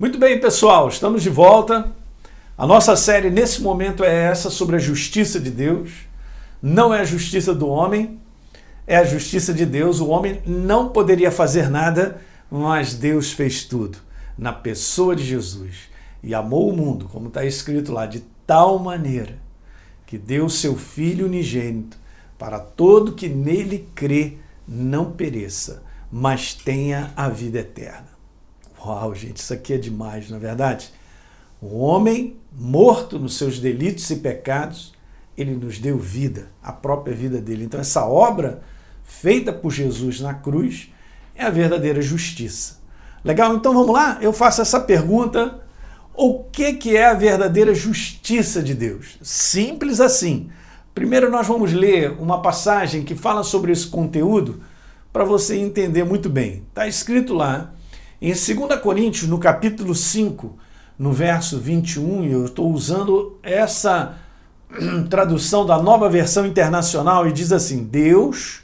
Muito bem, pessoal, estamos de volta. A nossa série nesse momento é essa sobre a justiça de Deus. Não é a justiça do homem, é a justiça de Deus. O homem não poderia fazer nada, mas Deus fez tudo na pessoa de Jesus e amou o mundo, como está escrito lá, de tal maneira que deu seu Filho unigênito para todo que nele crê não pereça, mas tenha a vida eterna. Uau, gente, isso aqui é demais, não é verdade? O homem morto nos seus delitos e pecados, ele nos deu vida, a própria vida dele. Então, essa obra feita por Jesus na cruz é a verdadeira justiça. Legal? Então vamos lá? Eu faço essa pergunta. O que, que é a verdadeira justiça de Deus? Simples assim. Primeiro, nós vamos ler uma passagem que fala sobre esse conteúdo para você entender muito bem. Está escrito lá em 2 Coríntios, no capítulo 5, no verso 21, e eu estou usando essa tradução da nova versão internacional e diz assim: Deus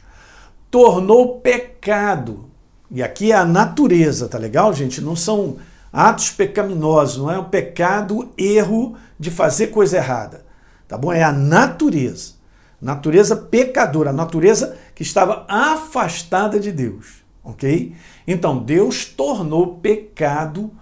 tornou pecado. E aqui é a natureza, tá legal, gente? Não são atos pecaminosos, não é o pecado, erro de fazer coisa errada. Tá bom? É a natureza. Natureza pecadora, a natureza que estava afastada de Deus ok? Então, Deus tornou pecado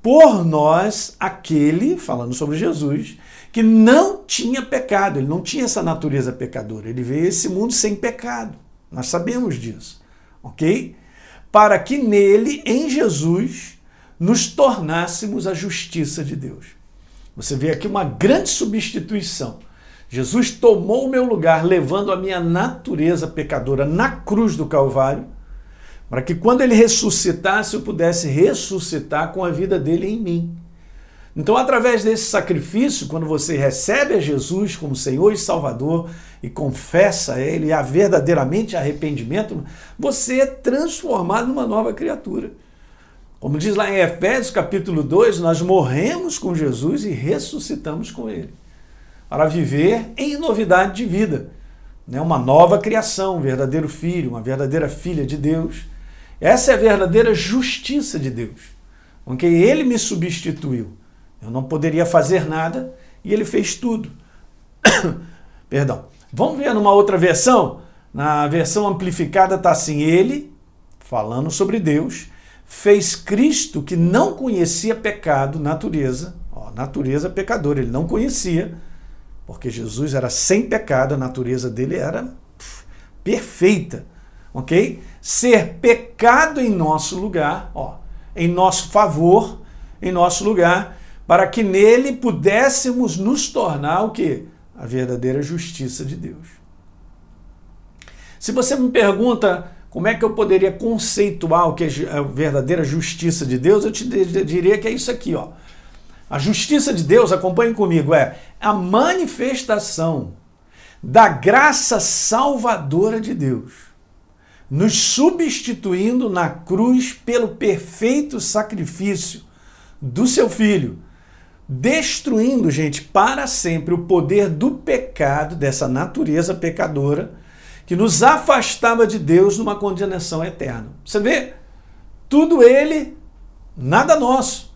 por nós aquele, falando sobre Jesus, que não tinha pecado, ele não tinha essa natureza pecadora, ele veio a esse mundo sem pecado. Nós sabemos disso, ok? Para que nele, em Jesus, nos tornássemos a justiça de Deus. Você vê aqui uma grande substituição. Jesus tomou o meu lugar, levando a minha natureza pecadora na cruz do Calvário para que quando ele ressuscitasse eu pudesse ressuscitar com a vida dele em mim. Então, através desse sacrifício, quando você recebe a Jesus como Senhor e Salvador e confessa a Ele e há verdadeiramente arrependimento, você é transformado numa nova criatura. Como diz lá em Efésios capítulo 2, nós morremos com Jesus e ressuscitamos com Ele para viver em novidade de vida. Né? Uma nova criação, um verdadeiro filho, uma verdadeira filha de Deus essa é a verdadeira justiça de Deus. Porque ele me substituiu. Eu não poderia fazer nada e ele fez tudo. Perdão. Vamos ver numa outra versão? Na versão amplificada está assim: Ele, falando sobre Deus, fez Cristo que não conhecia pecado, natureza, ó, natureza pecadora, ele não conhecia, porque Jesus era sem pecado, a natureza dele era pff, perfeita ok? Ser pecado em nosso lugar, ó, em nosso favor, em nosso lugar, para que nele pudéssemos nos tornar o que? A verdadeira justiça de Deus. Se você me pergunta como é que eu poderia conceituar o que é a verdadeira justiça de Deus, eu te diria que é isso aqui, ó. A justiça de Deus, acompanhe comigo, é a manifestação da graça salvadora de Deus nos substituindo na cruz pelo perfeito sacrifício do seu filho, destruindo, gente, para sempre o poder do pecado, dessa natureza pecadora, que nos afastava de Deus numa condenação eterna. Você vê? Tudo ele, nada nosso.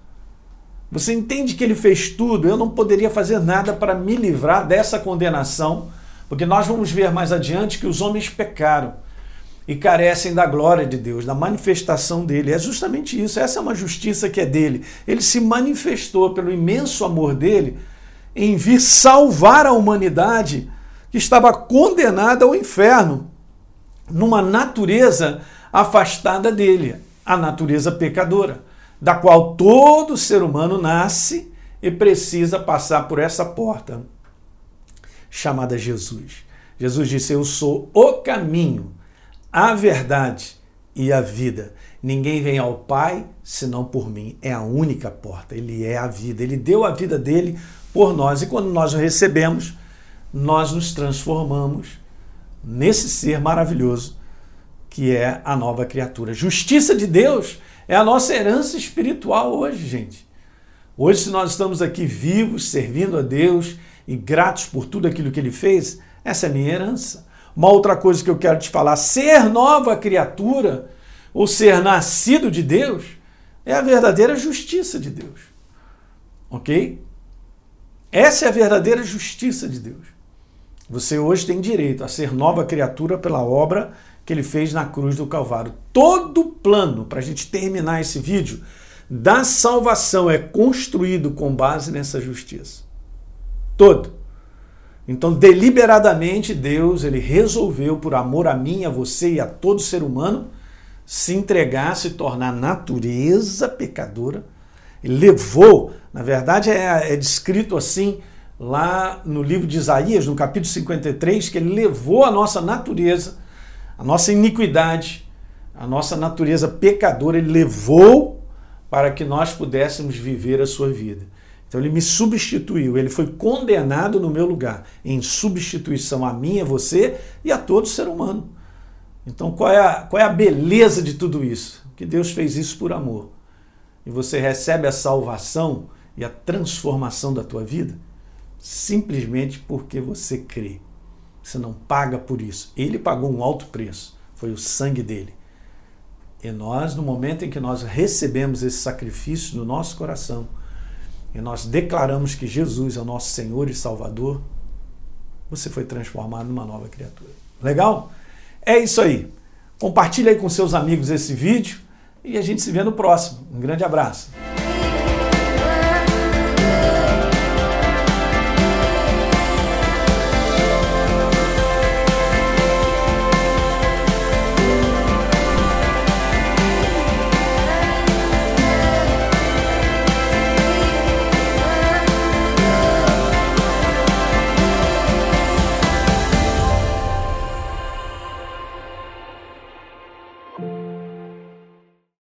Você entende que ele fez tudo? Eu não poderia fazer nada para me livrar dessa condenação, porque nós vamos ver mais adiante que os homens pecaram e carecem da glória de Deus, da manifestação dele. É justamente isso, essa é uma justiça que é dele. Ele se manifestou pelo imenso amor dele em vir salvar a humanidade que estava condenada ao inferno, numa natureza afastada dele, a natureza pecadora, da qual todo ser humano nasce e precisa passar por essa porta chamada Jesus. Jesus disse: Eu sou o caminho a verdade e a vida. Ninguém vem ao Pai senão por mim. É a única porta. Ele é a vida. Ele deu a vida dele por nós. E quando nós o recebemos, nós nos transformamos nesse ser maravilhoso que é a nova criatura. Justiça de Deus é a nossa herança espiritual hoje, gente. Hoje, se nós estamos aqui vivos, servindo a Deus e gratos por tudo aquilo que Ele fez, essa é a minha herança. Uma outra coisa que eu quero te falar: ser nova criatura ou ser nascido de Deus É a verdadeira justiça de Deus. Ok? Essa é a verdadeira justiça de Deus. Você hoje tem direito a ser nova criatura pela obra que ele fez na cruz do Calvário. Todo plano, para a gente terminar esse vídeo, da salvação é construído com base nessa justiça. Todo. Então, deliberadamente, Deus ele resolveu, por amor a mim, a você e a todo ser humano, se entregar, se tornar natureza pecadora. Ele levou, na verdade, é, é descrito assim lá no livro de Isaías, no capítulo 53, que ele levou a nossa natureza, a nossa iniquidade, a nossa natureza pecadora, ele levou para que nós pudéssemos viver a sua vida. Então ele me substituiu, ele foi condenado no meu lugar, em substituição a mim, a você e a todo ser humano. Então qual é a, qual é a beleza de tudo isso? Que Deus fez isso por amor. E você recebe a salvação e a transformação da tua vida simplesmente porque você crê. Você não paga por isso. Ele pagou um alto preço. Foi o sangue dele. E nós, no momento em que nós recebemos esse sacrifício no nosso coração, e nós declaramos que Jesus é o nosso Senhor e Salvador, você foi transformado numa nova criatura. Legal? É isso aí. Compartilhe aí com seus amigos esse vídeo e a gente se vê no próximo. Um grande abraço.